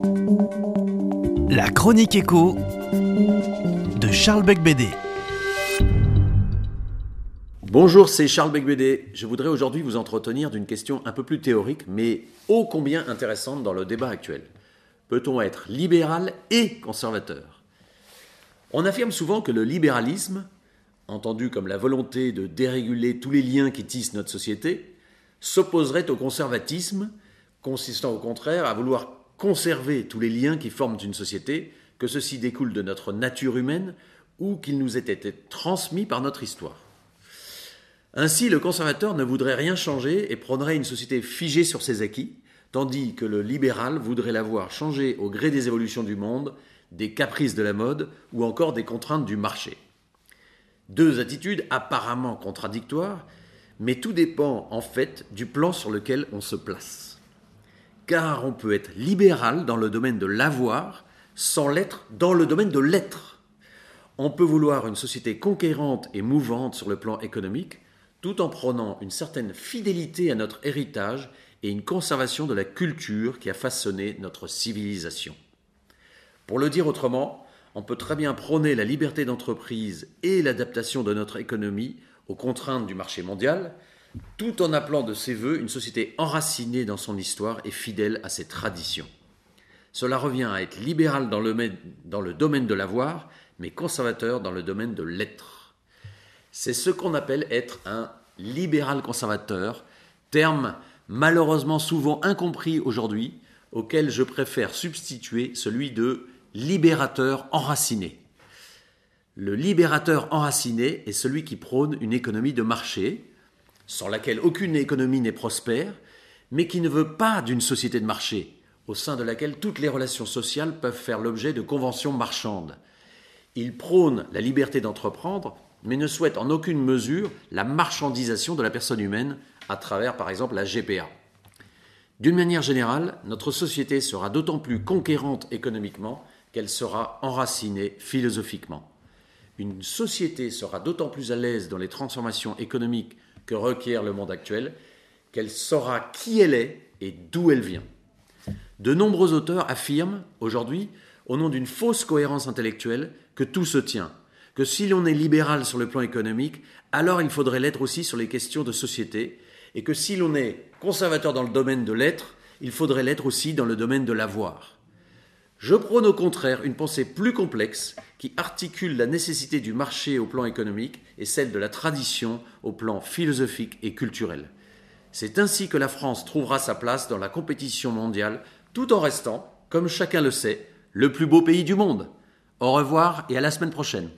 La chronique écho de Charles Becbédé. Bonjour, c'est Charles Becbédé. Je voudrais aujourd'hui vous entretenir d'une question un peu plus théorique, mais ô combien intéressante dans le débat actuel. Peut-on être libéral et conservateur? On affirme souvent que le libéralisme, entendu comme la volonté de déréguler tous les liens qui tissent notre société, s'opposerait au conservatisme, consistant au contraire à vouloir conserver tous les liens qui forment une société, que ceci découle de notre nature humaine ou qu'ils nous aient été transmis par notre histoire. Ainsi, le conservateur ne voudrait rien changer et prendrait une société figée sur ses acquis, tandis que le libéral voudrait la voir changer au gré des évolutions du monde, des caprices de la mode ou encore des contraintes du marché. Deux attitudes apparemment contradictoires, mais tout dépend en fait du plan sur lequel on se place car on peut être libéral dans le domaine de l'avoir sans l'être dans le domaine de l'être. On peut vouloir une société conquérante et mouvante sur le plan économique, tout en prenant une certaine fidélité à notre héritage et une conservation de la culture qui a façonné notre civilisation. Pour le dire autrement, on peut très bien prôner la liberté d'entreprise et l'adaptation de notre économie aux contraintes du marché mondial, tout en appelant de ses voeux une société enracinée dans son histoire et fidèle à ses traditions. Cela revient à être libéral dans le, domaine de l'avoir, mais conservateur dans le domaine de l'être. C'est ce qu'on appelle être un libéral conservateur, terme malheureusement souvent incompris aujourd'hui, auquel je préfère substituer celui de libérateur enraciné. Le libérateur enraciné est celui qui prône une économie de marché, sans laquelle aucune économie n'est prospère, mais qui ne veut pas d'une société de marché, au sein de laquelle toutes les relations sociales peuvent faire l'objet de conventions marchandes. Il prône la liberté d'entreprendre, mais ne souhaite en aucune mesure la marchandisation de la personne humaine à travers, par exemple, la GPA. D'une manière générale, notre société sera d'autant plus conquérante économiquement qu'elle sera enracinée philosophiquement. Une société sera d'autant plus à l'aise dans les transformations économiques que requiert le monde actuel, qu'elle saura qui elle est et d'où elle vient. De nombreux auteurs affirment aujourd'hui, au nom d'une fausse cohérence intellectuelle, que tout se tient, que si l'on est libéral sur le plan économique, alors il faudrait l'être aussi sur les questions de société, et que si l'on est conservateur dans le domaine de l'être, il faudrait l'être aussi dans le domaine de l'avoir. Je prône au contraire une pensée plus complexe qui articule la nécessité du marché au plan économique et celle de la tradition au plan philosophique et culturel. C'est ainsi que la France trouvera sa place dans la compétition mondiale tout en restant, comme chacun le sait, le plus beau pays du monde. Au revoir et à la semaine prochaine.